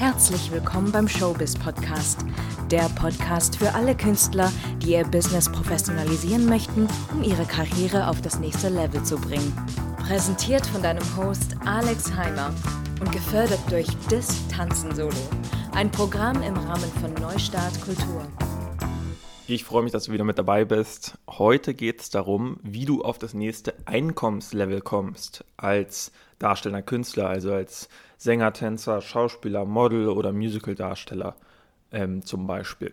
Herzlich willkommen beim Showbiz Podcast. Der Podcast für alle Künstler, die ihr Business professionalisieren möchten, um ihre Karriere auf das nächste Level zu bringen. Präsentiert von deinem Host Alex Heimer und gefördert durch Dis Tanzen Solo. Ein Programm im Rahmen von Neustart Kultur. Ich freue mich, dass du wieder mit dabei bist. Heute geht es darum, wie du auf das nächste Einkommenslevel kommst als darstellender Künstler, also als Sänger, Tänzer, Schauspieler, Model oder Musicaldarsteller ähm, zum Beispiel.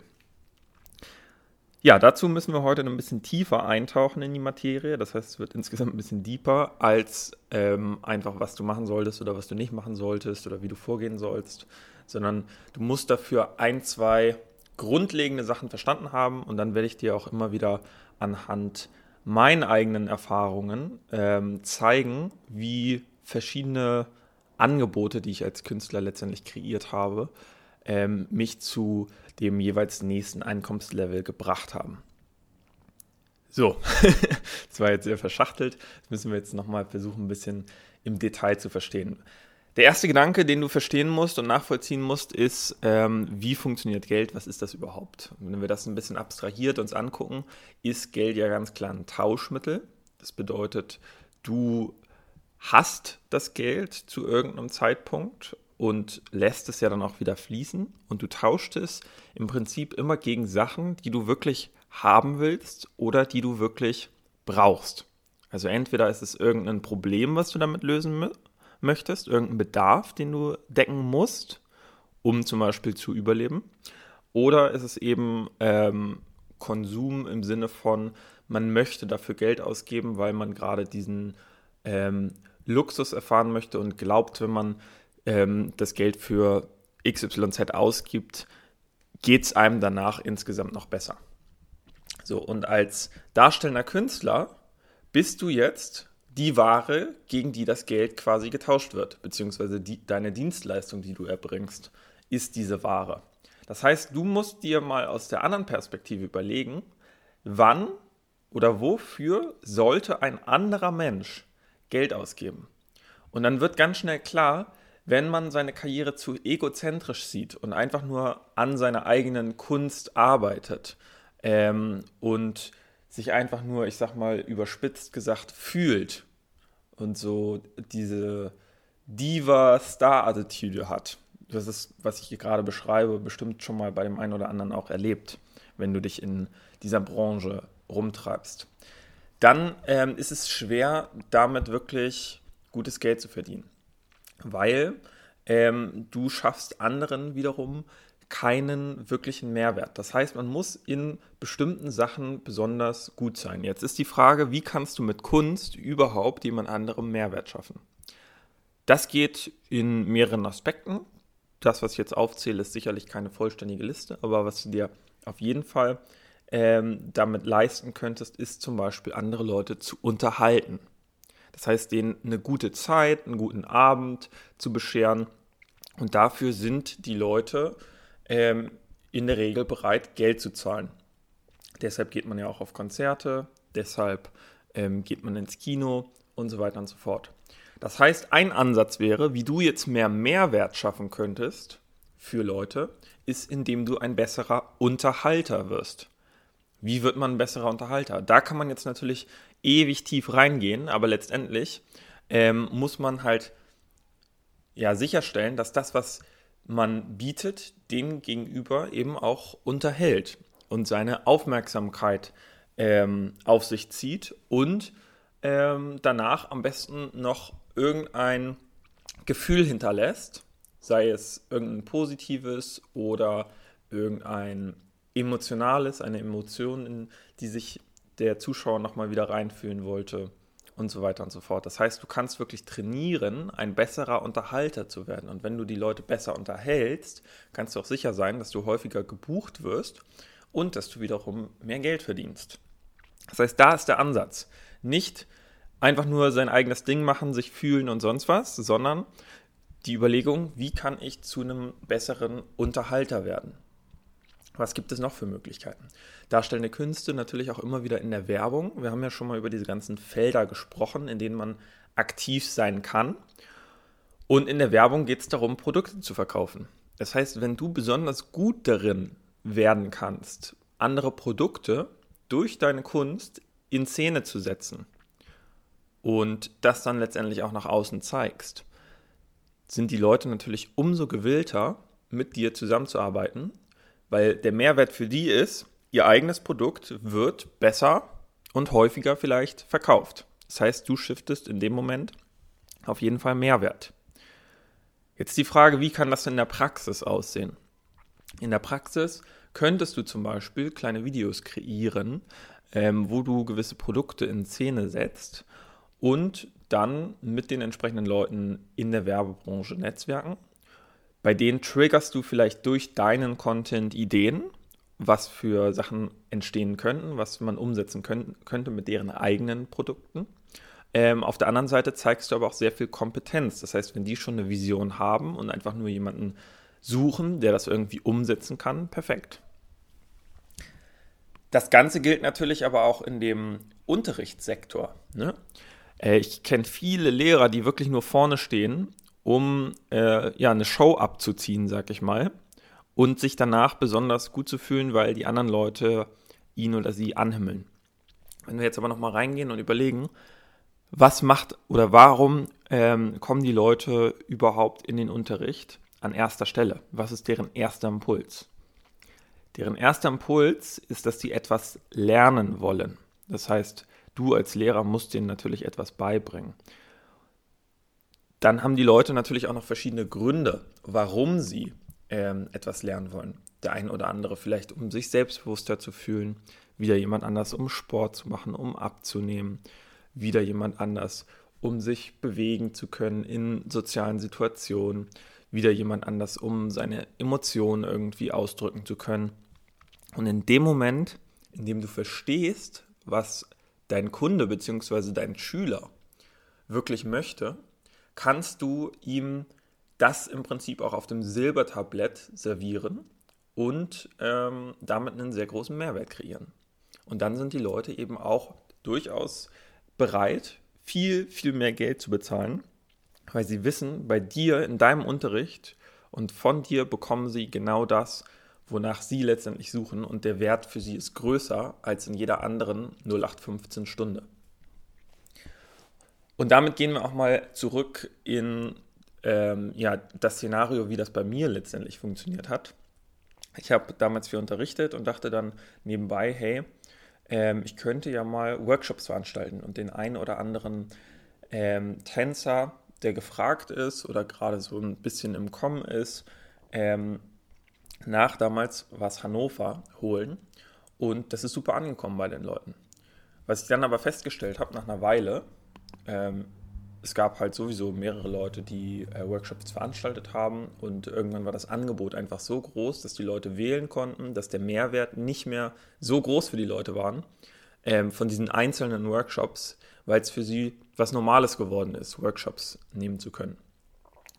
Ja, dazu müssen wir heute ein bisschen tiefer eintauchen in die Materie. Das heißt, es wird insgesamt ein bisschen deeper als ähm, einfach, was du machen solltest oder was du nicht machen solltest oder wie du vorgehen sollst, sondern du musst dafür ein, zwei grundlegende Sachen verstanden haben und dann werde ich dir auch immer wieder anhand meinen eigenen Erfahrungen ähm, zeigen, wie verschiedene Angebote, die ich als Künstler letztendlich kreiert habe, ähm, mich zu dem jeweils nächsten Einkommenslevel gebracht haben. So, das war jetzt sehr verschachtelt. Das müssen wir jetzt nochmal versuchen, ein bisschen im Detail zu verstehen. Der erste Gedanke, den du verstehen musst und nachvollziehen musst, ist, ähm, wie funktioniert Geld? Was ist das überhaupt? Wenn wir das ein bisschen abstrahiert uns angucken, ist Geld ja ganz klar ein Tauschmittel. Das bedeutet, du hast das Geld zu irgendeinem Zeitpunkt und lässt es ja dann auch wieder fließen und du tauscht es im Prinzip immer gegen Sachen, die du wirklich haben willst oder die du wirklich brauchst. Also entweder ist es irgendein Problem, was du damit lösen möchtest, irgendein Bedarf, den du decken musst, um zum Beispiel zu überleben, oder ist es eben ähm, Konsum im Sinne von, man möchte dafür Geld ausgeben, weil man gerade diesen ähm, Luxus erfahren möchte und glaubt, wenn man ähm, das Geld für XYZ ausgibt, geht es einem danach insgesamt noch besser. So, und als darstellender Künstler bist du jetzt die Ware, gegen die das Geld quasi getauscht wird, beziehungsweise die, deine Dienstleistung, die du erbringst, ist diese Ware. Das heißt, du musst dir mal aus der anderen Perspektive überlegen, wann oder wofür sollte ein anderer Mensch Geld ausgeben. Und dann wird ganz schnell klar, wenn man seine Karriere zu egozentrisch sieht und einfach nur an seiner eigenen Kunst arbeitet ähm, und sich einfach nur, ich sag mal, überspitzt gesagt, fühlt und so diese Diva-Star-Attitüde hat. Das ist, was ich hier gerade beschreibe, bestimmt schon mal bei dem einen oder anderen auch erlebt, wenn du dich in dieser Branche rumtreibst dann ähm, ist es schwer, damit wirklich gutes Geld zu verdienen. Weil ähm, du schaffst anderen wiederum keinen wirklichen Mehrwert. Das heißt, man muss in bestimmten Sachen besonders gut sein. Jetzt ist die Frage, wie kannst du mit Kunst überhaupt jemand anderem Mehrwert schaffen? Das geht in mehreren Aspekten. Das, was ich jetzt aufzähle, ist sicherlich keine vollständige Liste, aber was du dir auf jeden Fall ähm, damit leisten könntest, ist zum Beispiel andere Leute zu unterhalten. Das heißt, denen eine gute Zeit, einen guten Abend zu bescheren. Und dafür sind die Leute ähm, in der Regel bereit, Geld zu zahlen. Deshalb geht man ja auch auf Konzerte, deshalb ähm, geht man ins Kino und so weiter und so fort. Das heißt, ein Ansatz wäre, wie du jetzt mehr Mehrwert schaffen könntest für Leute, ist, indem du ein besserer Unterhalter wirst. Wie wird man ein besserer Unterhalter? Da kann man jetzt natürlich ewig tief reingehen, aber letztendlich ähm, muss man halt ja sicherstellen, dass das, was man bietet, dem gegenüber eben auch unterhält und seine Aufmerksamkeit ähm, auf sich zieht und ähm, danach am besten noch irgendein Gefühl hinterlässt, sei es irgendein positives oder irgendein Emotionales, eine Emotion, in die sich der Zuschauer nochmal wieder reinfühlen wollte und so weiter und so fort. Das heißt, du kannst wirklich trainieren, ein besserer Unterhalter zu werden. Und wenn du die Leute besser unterhältst, kannst du auch sicher sein, dass du häufiger gebucht wirst und dass du wiederum mehr Geld verdienst. Das heißt, da ist der Ansatz. Nicht einfach nur sein eigenes Ding machen, sich fühlen und sonst was, sondern die Überlegung, wie kann ich zu einem besseren Unterhalter werden? Was gibt es noch für Möglichkeiten? Darstellende Künste natürlich auch immer wieder in der Werbung. Wir haben ja schon mal über diese ganzen Felder gesprochen, in denen man aktiv sein kann. Und in der Werbung geht es darum, Produkte zu verkaufen. Das heißt, wenn du besonders gut darin werden kannst, andere Produkte durch deine Kunst in Szene zu setzen und das dann letztendlich auch nach außen zeigst, sind die Leute natürlich umso gewillter, mit dir zusammenzuarbeiten, weil der Mehrwert für die ist, ihr eigenes Produkt wird besser und häufiger vielleicht verkauft. Das heißt, du shiftest in dem Moment auf jeden Fall Mehrwert. Jetzt die Frage, wie kann das in der Praxis aussehen? In der Praxis könntest du zum Beispiel kleine Videos kreieren, ähm, wo du gewisse Produkte in Szene setzt und dann mit den entsprechenden Leuten in der Werbebranche netzwerken. Bei denen triggerst du vielleicht durch deinen Content Ideen, was für Sachen entstehen könnten, was man umsetzen können, könnte mit deren eigenen Produkten. Ähm, auf der anderen Seite zeigst du aber auch sehr viel Kompetenz. Das heißt, wenn die schon eine Vision haben und einfach nur jemanden suchen, der das irgendwie umsetzen kann, perfekt. Das Ganze gilt natürlich aber auch in dem Unterrichtssektor. Ne? Äh, ich kenne viele Lehrer, die wirklich nur vorne stehen, um äh, ja, eine Show abzuziehen, sag ich mal, und sich danach besonders gut zu fühlen, weil die anderen Leute ihn oder sie anhimmeln. Wenn wir jetzt aber nochmal reingehen und überlegen, was macht oder warum ähm, kommen die Leute überhaupt in den Unterricht an erster Stelle? Was ist deren erster Impuls? Deren erster Impuls ist, dass sie etwas lernen wollen. Das heißt, du als Lehrer musst denen natürlich etwas beibringen. Dann haben die Leute natürlich auch noch verschiedene Gründe, warum sie ähm, etwas lernen wollen. Der eine oder andere vielleicht, um sich selbstbewusster zu fühlen, wieder jemand anders, um Sport zu machen, um abzunehmen, wieder jemand anders, um sich bewegen zu können in sozialen Situationen, wieder jemand anders, um seine Emotionen irgendwie ausdrücken zu können. Und in dem Moment, in dem du verstehst, was dein Kunde bzw. dein Schüler wirklich möchte, kannst du ihm das im Prinzip auch auf dem Silbertablett servieren und ähm, damit einen sehr großen Mehrwert kreieren. Und dann sind die Leute eben auch durchaus bereit, viel, viel mehr Geld zu bezahlen, weil sie wissen, bei dir in deinem Unterricht und von dir bekommen sie genau das, wonach sie letztendlich suchen und der Wert für sie ist größer als in jeder anderen 0815 Stunde. Und damit gehen wir auch mal zurück in ähm, ja, das Szenario, wie das bei mir letztendlich funktioniert hat. Ich habe damals viel unterrichtet und dachte dann nebenbei, hey, ähm, ich könnte ja mal Workshops veranstalten und den einen oder anderen ähm, Tänzer, der gefragt ist oder gerade so ein bisschen im Kommen ist, ähm, nach damals war es Hannover holen und das ist super angekommen bei den Leuten. Was ich dann aber festgestellt habe nach einer Weile, ähm, es gab halt sowieso mehrere Leute, die äh, Workshops veranstaltet haben und irgendwann war das Angebot einfach so groß, dass die Leute wählen konnten, dass der Mehrwert nicht mehr so groß für die Leute war ähm, von diesen einzelnen Workshops, weil es für sie was Normales geworden ist, Workshops nehmen zu können.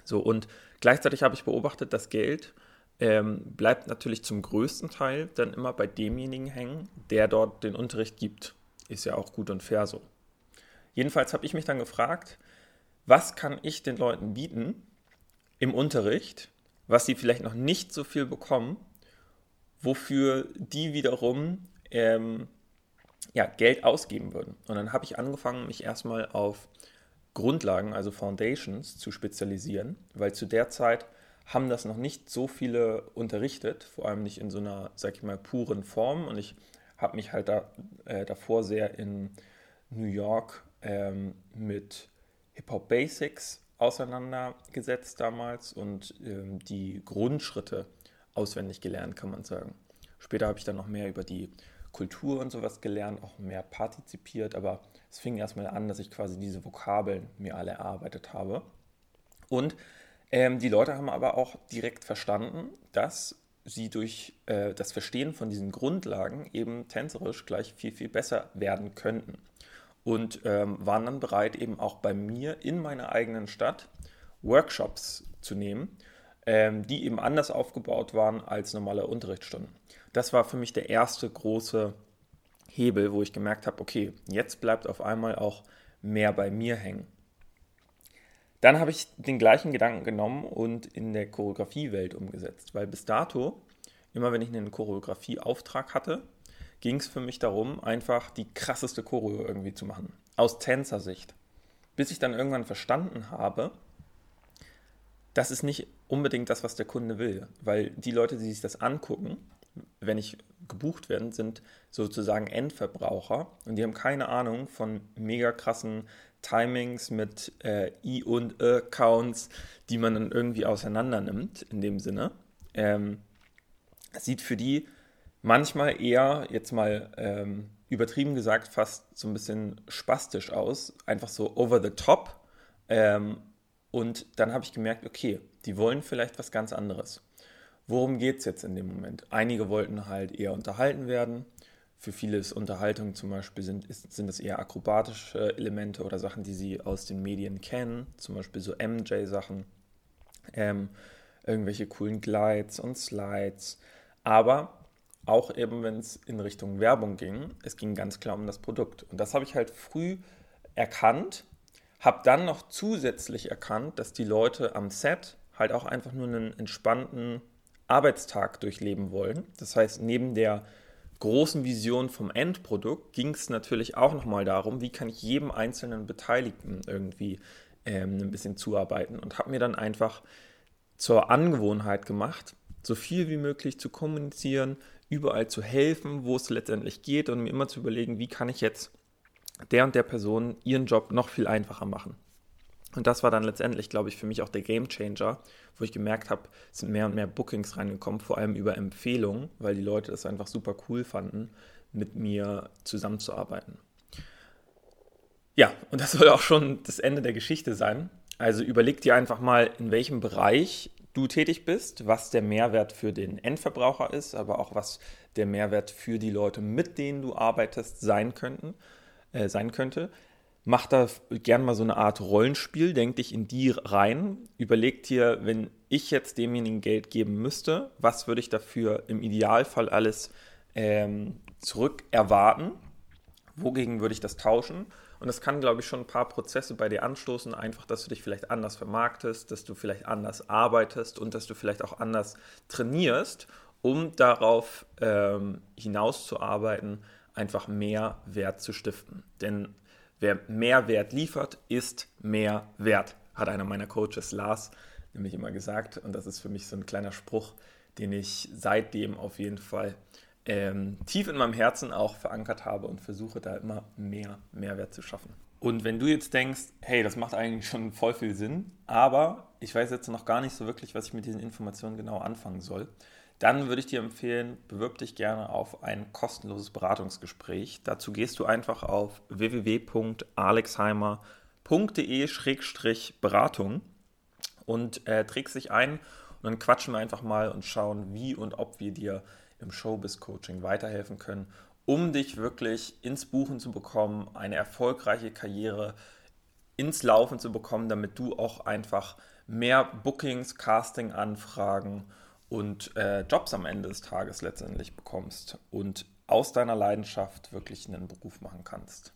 So und gleichzeitig habe ich beobachtet, dass Geld ähm, bleibt natürlich zum größten Teil dann immer bei demjenigen hängen, der dort den Unterricht gibt. Ist ja auch gut und fair so. Jedenfalls habe ich mich dann gefragt, was kann ich den Leuten bieten im Unterricht, was sie vielleicht noch nicht so viel bekommen, wofür die wiederum ähm, ja, Geld ausgeben würden. Und dann habe ich angefangen, mich erstmal auf Grundlagen, also Foundations, zu spezialisieren, weil zu der Zeit haben das noch nicht so viele unterrichtet, vor allem nicht in so einer, sag ich mal, puren Form. Und ich habe mich halt da, äh, davor sehr in New York ähm, mit Hip-Hop Basics auseinandergesetzt damals und ähm, die Grundschritte auswendig gelernt, kann man sagen. Später habe ich dann noch mehr über die Kultur und sowas gelernt, auch mehr partizipiert, aber es fing erstmal an, dass ich quasi diese Vokabeln mir alle erarbeitet habe. Und ähm, die Leute haben aber auch direkt verstanden, dass sie durch äh, das Verstehen von diesen Grundlagen eben tänzerisch gleich viel, viel besser werden könnten. Und ähm, waren dann bereit, eben auch bei mir in meiner eigenen Stadt Workshops zu nehmen, ähm, die eben anders aufgebaut waren als normale Unterrichtsstunden. Das war für mich der erste große Hebel, wo ich gemerkt habe, okay, jetzt bleibt auf einmal auch mehr bei mir hängen. Dann habe ich den gleichen Gedanken genommen und in der Choreografiewelt umgesetzt, weil bis dato, immer wenn ich einen Choreografieauftrag hatte, ging es für mich darum, einfach die krasseste Choreo irgendwie zu machen. Aus Tänzersicht. Bis ich dann irgendwann verstanden habe, das ist nicht unbedingt das, was der Kunde will. Weil die Leute, die sich das angucken, wenn ich gebucht werden, sind sozusagen Endverbraucher und die haben keine Ahnung von mega krassen Timings mit äh, I und E Counts, die man dann irgendwie auseinander nimmt in dem Sinne. Ähm, sieht für die manchmal eher, jetzt mal ähm, übertrieben gesagt, fast so ein bisschen spastisch aus, einfach so over the top. Ähm, und dann habe ich gemerkt, okay, die wollen vielleicht was ganz anderes. Worum geht es jetzt in dem Moment? Einige wollten halt eher unterhalten werden. Für viele ist Unterhaltung zum Beispiel sind, ist, sind es eher akrobatische Elemente oder Sachen, die sie aus den Medien kennen, zum Beispiel so MJ-Sachen, ähm, irgendwelche coolen Glides und Slides. Aber auch eben, wenn es in Richtung Werbung ging, es ging ganz klar um das Produkt. Und das habe ich halt früh erkannt, habe dann noch zusätzlich erkannt, dass die Leute am Set halt auch einfach nur einen entspannten Arbeitstag durchleben wollen. Das heißt, neben der großen Vision vom Endprodukt ging es natürlich auch nochmal darum, wie kann ich jedem einzelnen Beteiligten irgendwie ähm, ein bisschen zuarbeiten und habe mir dann einfach zur Angewohnheit gemacht, so viel wie möglich zu kommunizieren, überall zu helfen, wo es letztendlich geht und mir immer zu überlegen, wie kann ich jetzt der und der Person ihren Job noch viel einfacher machen. Und das war dann letztendlich, glaube ich, für mich auch der Game Changer, wo ich gemerkt habe, es sind mehr und mehr Bookings reingekommen, vor allem über Empfehlungen, weil die Leute es einfach super cool fanden, mit mir zusammenzuarbeiten. Ja, und das soll auch schon das Ende der Geschichte sein. Also überleg dir einfach mal, in welchem Bereich du tätig bist, was der Mehrwert für den Endverbraucher ist, aber auch was der Mehrwert für die Leute, mit denen du arbeitest, sein, könnten, äh, sein könnte. Mach da gern mal so eine Art Rollenspiel, denk dich in die rein, überleg dir, wenn ich jetzt demjenigen Geld geben müsste, was würde ich dafür im Idealfall alles ähm, zurück erwarten, wogegen würde ich das tauschen und das kann, glaube ich, schon ein paar Prozesse bei dir anstoßen. Einfach, dass du dich vielleicht anders vermarktest, dass du vielleicht anders arbeitest und dass du vielleicht auch anders trainierst, um darauf ähm, hinauszuarbeiten, einfach mehr Wert zu stiften. Denn wer mehr Wert liefert, ist mehr wert, hat einer meiner Coaches, Lars, nämlich immer gesagt. Und das ist für mich so ein kleiner Spruch, den ich seitdem auf jeden Fall ähm, tief in meinem Herzen auch verankert habe und versuche da immer mehr Mehrwert zu schaffen. Und wenn du jetzt denkst, hey, das macht eigentlich schon voll viel Sinn, aber ich weiß jetzt noch gar nicht so wirklich, was ich mit diesen Informationen genau anfangen soll, dann würde ich dir empfehlen, bewirb dich gerne auf ein kostenloses Beratungsgespräch. Dazu gehst du einfach auf www.alexheimer.de-beratung und äh, trägst dich ein und dann quatschen wir einfach mal und schauen, wie und ob wir dir im Showbiz-Coaching weiterhelfen können, um dich wirklich ins Buchen zu bekommen, eine erfolgreiche Karriere ins Laufen zu bekommen, damit du auch einfach mehr Bookings, Casting-Anfragen und äh, Jobs am Ende des Tages letztendlich bekommst und aus deiner Leidenschaft wirklich einen Beruf machen kannst.